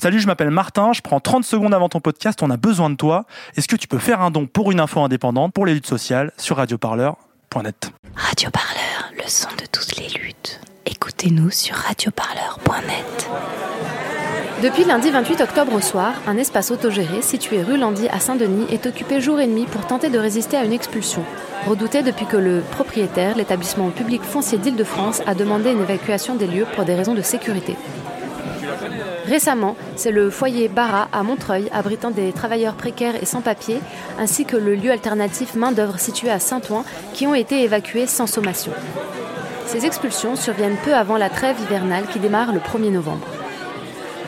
Salut, je m'appelle Martin, je prends 30 secondes avant ton podcast, on a besoin de toi. Est-ce que tu peux faire un don pour une info indépendante pour les luttes sociales sur radioparleur.net Radioparleur, le son de toutes les luttes. Écoutez-nous sur radioparleur.net. Depuis lundi 28 octobre au soir, un espace autogéré situé rue Landy à Saint-Denis est occupé jour et nuit pour tenter de résister à une expulsion. Redouté depuis que le propriétaire, l'établissement public foncier d'Île-de-France, a demandé une évacuation des lieux pour des raisons de sécurité. Récemment, c'est le foyer Barra à Montreuil, abritant des travailleurs précaires et sans papier, ainsi que le lieu alternatif main-d'œuvre situé à Saint-Ouen, qui ont été évacués sans sommation. Ces expulsions surviennent peu avant la trêve hivernale qui démarre le 1er novembre.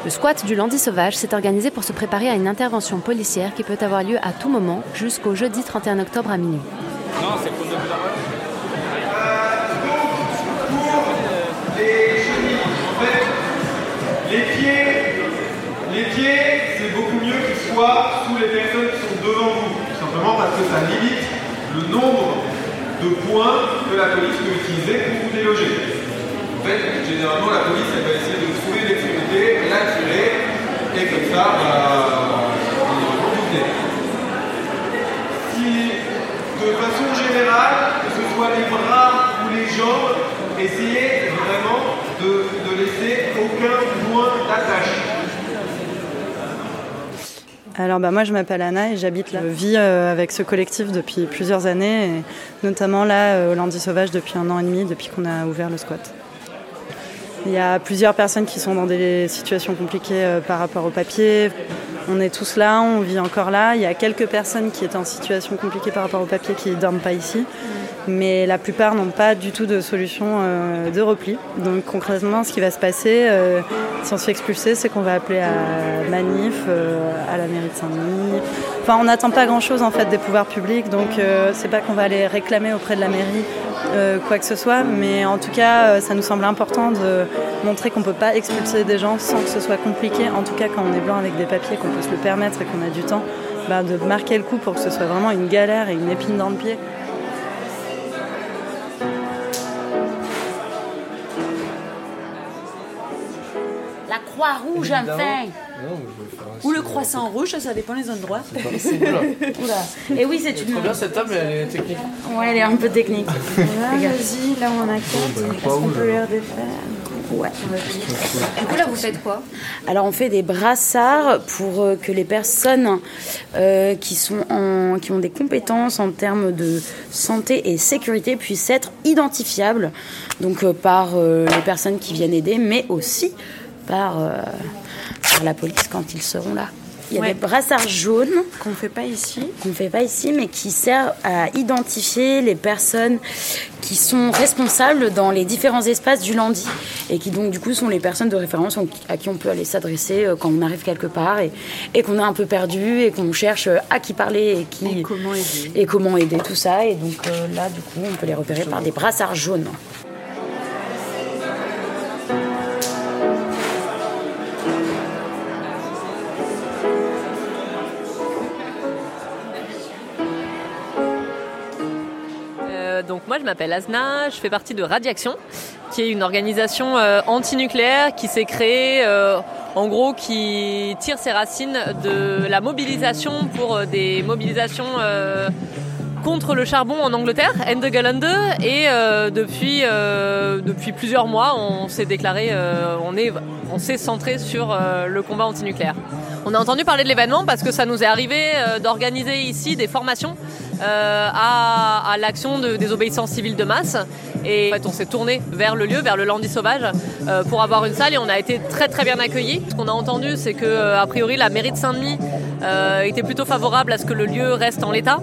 Le squat du Landy Sauvage s'est organisé pour se préparer à une intervention policière qui peut avoir lieu à tout moment jusqu'au jeudi 31 octobre à minuit. Sous les personnes qui sont devant vous. Tout simplement parce que ça limite le nombre de points que la police peut utiliser pour vous déloger. En fait, généralement, la police, elle va essayer de trouver l'extrémité, l'attirer, et comme ça, bah, vous venez. Si, de façon générale, que ce soit les bras ou les jambes, essayez vraiment de, de laisser aucun point Alors bah moi je m'appelle Anna et j'habite là. Je vis euh, avec ce collectif depuis plusieurs années, et notamment là euh, au Landy Sauvage depuis un an et demi, depuis qu'on a ouvert le squat. Il y a plusieurs personnes qui sont dans des situations compliquées euh, par rapport au papier. On est tous là, on vit encore là. Il y a quelques personnes qui étaient en situation compliquée par rapport au papier qui ne dorment pas ici. Mais la plupart n'ont pas du tout de solution euh, de repli. Donc concrètement, ce qui va se passer, euh, si on se fait expulser, c'est qu'on va appeler à manif, euh, à la mairie de Saint-Denis. Enfin, on n'attend pas grand-chose en fait des pouvoirs publics, donc euh, c'est pas qu'on va aller réclamer auprès de la mairie euh, quoi que ce soit, mais en tout cas, euh, ça nous semble important de montrer qu'on peut pas expulser des gens sans que ce soit compliqué. En tout cas, quand on est blanc avec des papiers, qu'on peut se le permettre et qu'on a du temps, bah, de marquer le coup pour que ce soit vraiment une galère et une épine dans le pied. Croix rouge, enfin Ou le croissant rouge, ça dépend des endroits. Et oui, c'est une. bien cette table, elle est technique. Ouais, elle est un peu technique. Vas-y, là où on a quatre, est-ce qu'on peut les Ouais. Du coup là vous faites quoi Alors on fait des brassards pour euh, que les personnes euh, qui, sont en, qui ont des compétences en termes de santé et sécurité puissent être identifiables donc euh, par euh, les personnes qui viennent aider, mais aussi par, euh, par la police quand ils seront là. Il y a Ouais. des brassards jaunes Qu'on fait pas ici. qu'on ne fait pas ici, mais qui sert à identifier les personnes qui sont responsables dans les différents espaces du Landy et qui donc du coup sont les personnes de référence à qui on peut aller s'adresser euh, quand on arrive quelque part et, et qu'on est un peu perdu et qu'on cherche euh, à qui parler et qui Et comment aider et comment aider tout ça et donc euh, là du coup on peut les repérer par des brassards jaunes. M'appelle Asna, je fais partie de Radiaction, qui est une organisation euh, antinucléaire qui s'est créée euh, en gros qui tire ses racines de la mobilisation pour euh, des mobilisations euh, contre le charbon en Angleterre, Ende Gelände, et euh, depuis, depuis plusieurs mois on s'est déclaré, on on s'est centré sur le combat antinucléaire. On a entendu parler de l'événement parce que ça nous est arrivé euh, d'organiser ici des formations euh, à, à l'action de désobéissance civile de masse. Et en fait, on s'est tourné vers le lieu, vers le Landy Sauvage, euh, pour avoir une salle et on a été très très bien accueillis. Ce qu'on a entendu, c'est que euh, a priori la mairie de Saint-Denis euh, était plutôt favorable à ce que le lieu reste en l'état.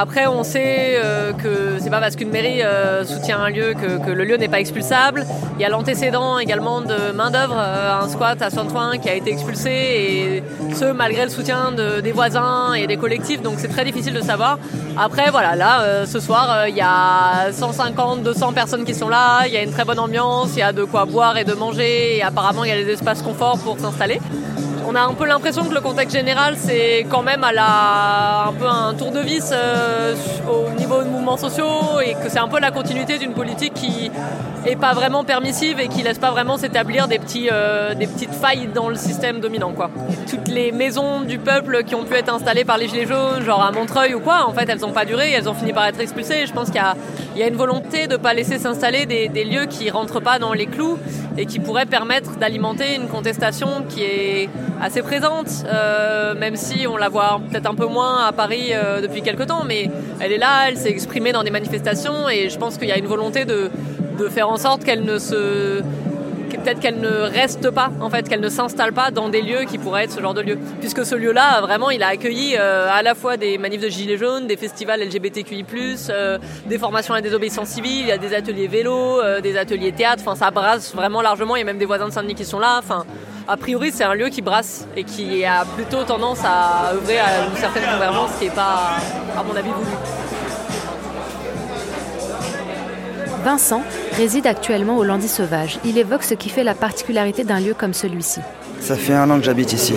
Après, on sait que c'est pas parce qu'une mairie soutient un lieu que, que le lieu n'est pas expulsable. Il y a l'antécédent également de main d'œuvre, un squat à Saint-Ouen qui a été expulsé et ce malgré le soutien de- des voisins et des collectifs. Donc c'est très difficile de savoir. Après, voilà, là, euh, ce soir, euh, il y a 150, 200 personnes qui sont là. Il y a une très bonne ambiance, il y a de quoi boire et de manger et apparemment il y a des espaces confort pour s'installer. On a un peu l'impression que le contexte général, c'est quand même à un peu un tour de vis euh, au niveau de mouvements sociaux et que c'est un peu la continuité d'une politique qui est pas vraiment permissive et qui laisse pas vraiment s'établir euh, des petites failles dans le système dominant. Quoi. Toutes les maisons du peuple qui ont pu être installées par les Gilets jaunes, genre à Montreuil ou quoi, en fait, elles n'ont pas duré, elles ont fini par être expulsées. Je pense qu'il y, y a, une volonté de ne pas laisser s'installer des, des, lieux qui rentrent pas dans les clous et qui pourraient permettre d'alimenter une contestation qui est assez présente, euh, même si on la voit peut-être un peu moins à Paris euh, depuis quelques temps, mais elle est là, elle s'est exprimée dans des manifestations et je pense qu'il y a une volonté de faire en sorte qu'elle ne se peut-être qu'elle ne reste pas, en fait, qu'elle ne s'installe pas dans des lieux qui pourraient être ce genre de lieux. Puisque ce lieu-là, vraiment, il a accueilli euh, à la fois des manifs de gilets jaunes, des festivals LGBTQI+, euh, des formations à désobéissance civile, il y a des ateliers vélo, euh, des ateliers théâtre, enfin ça brasse vraiment largement, il y a même des voisins de Saint-Denis qui sont là, enfin a priori, c'est un lieu qui brasse et qui a plutôt tendance à œuvrer à une certaine convergence qui n'est pas, à mon avis, voulue. Vincent réside actuellement au Landy Sauvage. Il évoque ce qui fait la particularité d'un lieu comme celui-ci. Ça fait un an que j'habite ici.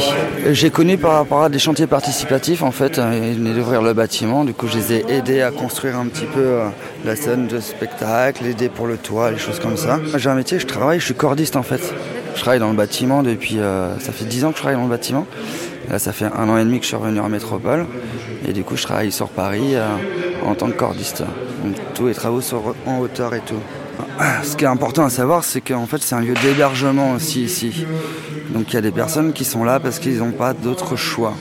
J'ai connu par rapport à des chantiers participatifs en fait. Ils venaient d'ouvrir le bâtiment. Du coup, je les ai aidés à construire un petit peu euh, la scène de spectacle, aider pour le toit, les choses comme ça. J'ai un métier, je travaille, je suis cordiste en fait. Je travaille dans le bâtiment depuis. Euh, ça fait 10 ans que je travaille dans le bâtiment. Là, ça fait un an et demi que je suis revenu en métropole. Et du coup, je travaille sur Paris euh, en tant que cordiste. Tous les travaux sont en hauteur et tout. Ce qui est important à savoir, c'est qu'en fait, c'est un lieu d'hébergement aussi ici. Donc, il y a des personnes qui sont là parce qu'ils n'ont pas d'autre choix.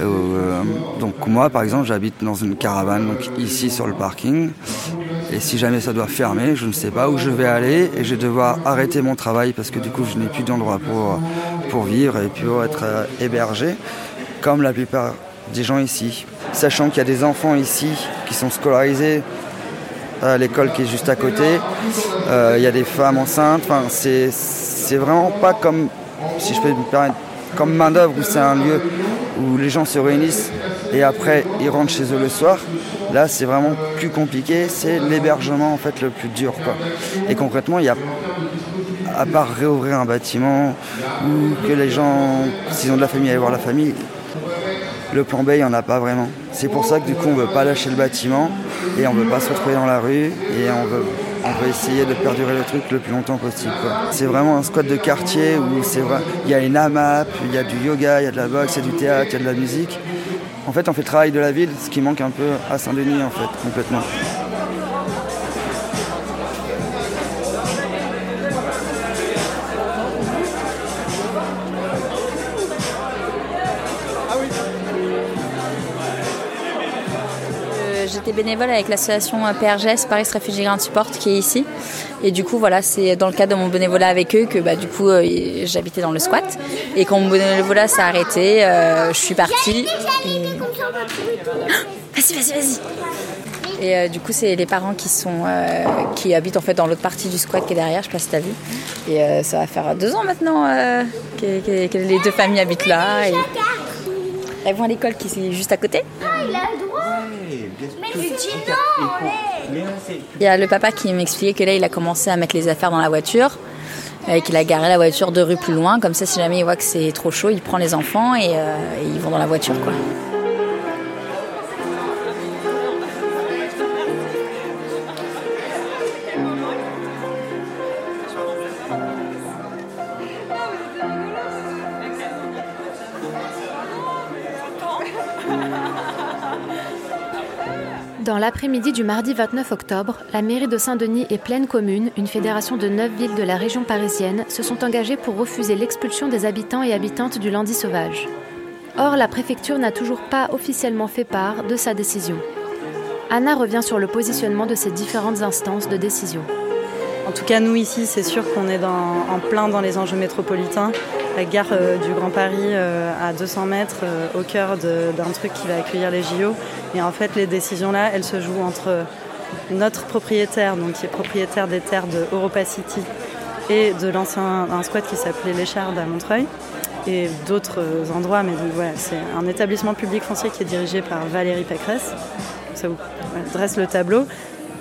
Euh, donc, moi, par exemple, j'habite dans une caravane, ici sur le parking. Et si jamais ça doit fermer, je ne sais pas où je vais aller et je vais devoir arrêter mon travail parce que du coup, je n'ai plus d'endroit pour, pour vivre et pour être euh, hébergé, comme la plupart des gens ici. Sachant qu'il y a des enfants ici qui sont scolarisés à l'école qui est juste à côté. Euh, il y a des femmes enceintes. C'est, vraiment pas comme, si je peux me permettre, comme main d'œuvre où c'est un lieu où les gens se réunissent et après ils rentrent chez eux le soir. Là, c'est vraiment plus compliqué. C'est l'hébergement en fait le plus dur. Et concrètement, il y a à part réouvrir un bâtiment ou que les gens, s'ils ont de la famille, aller voir la famille, le plan B, il n'y en a pas vraiment. C'est pour ça que du coup, on ne veut pas lâcher le bâtiment et on ne veut pas se retrouver dans la rue et on veut, essayer de perdurer le truc le plus longtemps possible. C'est vraiment un squat de quartier où il y a une AMAP, il y a du yoga, il y a de la boxe, il y a du théâtre, il y a de la musique. En fait, on fait le travail de la ville, ce qui manque un peu à Saint-Denis, en fait, complètement. J'étais bénévole avec l'association PRGS, Paris Refugee Grand Support, qui est ici. Et du coup, voilà, c'est dans le cadre de mon bénévolat avec eux que bah, du coup, euh, j'habitais dans le squat. Et quand mon bénévolat s'est arrêté, euh, je suis partie. Et... Vas-y, vas-y, vas-y. Et euh, du coup, c'est les parents qui sont euh, qui habitent en fait dans l'autre partie du squat qui est derrière. Je sais pas si t'as vu. Et euh, ça va faire deux ans maintenant que, que, que, les deux familles habitent là. Et... Elles vont à l'école qui est juste à côté. Ah, il a le droit. Il y a le papa qui m'expliquait que là, il a commencé à mettre les affaires dans la voiture. Et qu'il a garé la voiture deux rues plus loin, comme ça, si jamais il voit que c'est trop chaud, il prend les enfants et, et ils vont dans la voiture, quoi. Dans l'après-midi du mardi 29 octobre, la mairie de Saint-Denis et Pleine Commune, une fédération de neuf villes de la région parisienne, se sont engagées pour refuser l'expulsion des habitants et habitantes du Landy sauvage. Or, la préfecture n'a toujours pas officiellement fait part de sa décision. Anna revient sur le positionnement de ces différentes instances de décision. En tout cas, nous ici, c'est sûr qu'on est en plein dans les enjeux métropolitains. La gare euh, du Grand Paris euh, à 200 mètres, euh, au cœur d'un truc qui va accueillir les JO. Et en fait, les décisions là, elles se jouent entre notre propriétaire, donc qui est propriétaire des terres de Europa City et de l'ancien squat qui s'appelait l'Écharde à Montreuil et d'autres endroits. Mais donc, voilà, c'est un établissement public foncier qui est dirigé par Valérie Pécresse. Ça vous dresse le tableau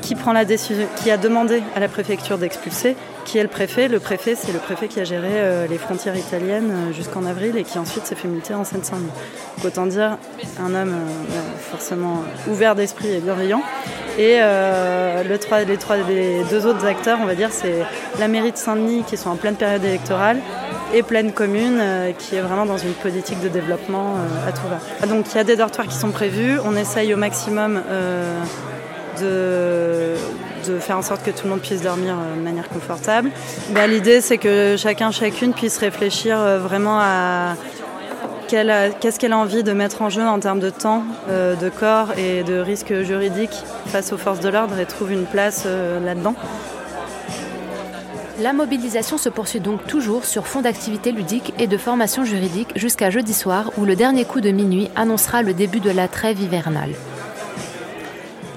qui prend la décision, qui a demandé à la préfecture d'expulser, qui est le préfet. Le préfet, c'est le préfet qui a géré euh, les frontières italiennes euh, jusqu'en avril et qui ensuite s'est fait multer en Seine-Saint-Denis. Autant dire un homme euh, forcément ouvert d'esprit et bienveillant. Et les, trois, les deux autres acteurs, on va dire, c'est la mairie de Saint-Denis qui sont en pleine période électorale et pleine commune qui est vraiment dans une politique de développement à tout va. Donc il y a des dortoirs qui sont prévus. On essaye au maximum de faire en sorte que tout le monde puisse dormir euh, de manière confortable. Bah, l'idée, c'est que chacun, chacune puisse réfléchir euh, vraiment à qu'est-ce qu'elle a envie de mettre en jeu en termes de temps, euh, de corps et de risques juridiques face aux forces de l'ordre et trouve une place là-dedans. La mobilisation se poursuit donc toujours sur fond d'activité ludique et de formation juridique jusqu'à jeudi soir où le dernier coup de minuit annoncera le début de la trêve hivernale.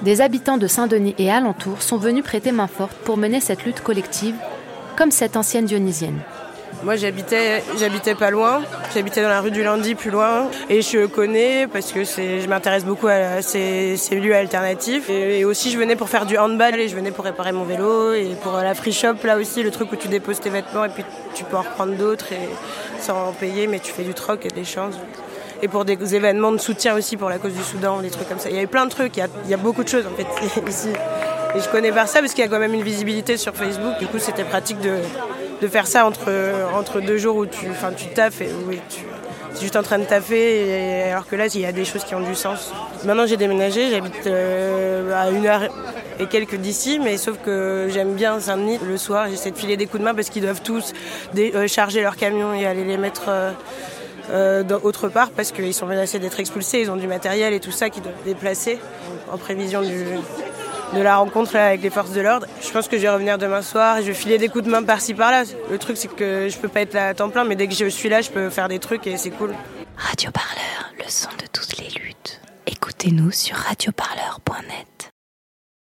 Des habitants de Saint-Denis et alentours sont venus prêter main forte pour mener cette lutte collective, comme cette ancienne dionysienne. Moi j'habitais j'habitais pas loin, j'habitais dans la rue du Landy plus loin. Et je connais parce que je m'intéresse beaucoup à ces, lieux alternatifs. Et, aussi je venais pour faire du handball et je venais pour réparer mon vélo et pour la free shop. Là aussi le truc où tu déposes tes vêtements et puis tu peux en reprendre d'autres sans en payer mais tu fais du troc et des chances et pour des événements de soutien aussi pour la cause du Soudan, des trucs comme ça. Il y a eu plein de trucs, il y a, beaucoup de choses en fait ici. Et je connais par ça parce qu'il y a quand même une visibilité sur Facebook. Du coup, c'était pratique de, faire ça entre, deux jours où tu, taffes et où tu es juste en train de taffer. Alors que là, il y a des choses qui ont du sens. Maintenant, j'ai déménagé, j'habite euh, à une heure et quelques d'ici, mais sauf que j'aime bien Saint-Denis. Le soir, j'essaie de filer des coups de main parce qu'ils doivent tous euh, charger leurs camions et aller les mettre. Euh, euh, autre part parce qu'ils sont menacés d'être expulsés, ils ont du matériel et tout ça qu'ils doivent déplacer en prévision de la rencontre avec les forces de l'ordre. Je pense que je vais revenir demain soir et je vais filer des coups de main par-ci par-là. Le truc c'est que je peux pas être là à temps plein mais dès que je suis là je peux faire des trucs et c'est cool. Radio Parleur, le son de toutes les luttes. Écoutez-nous sur radioparleur.net.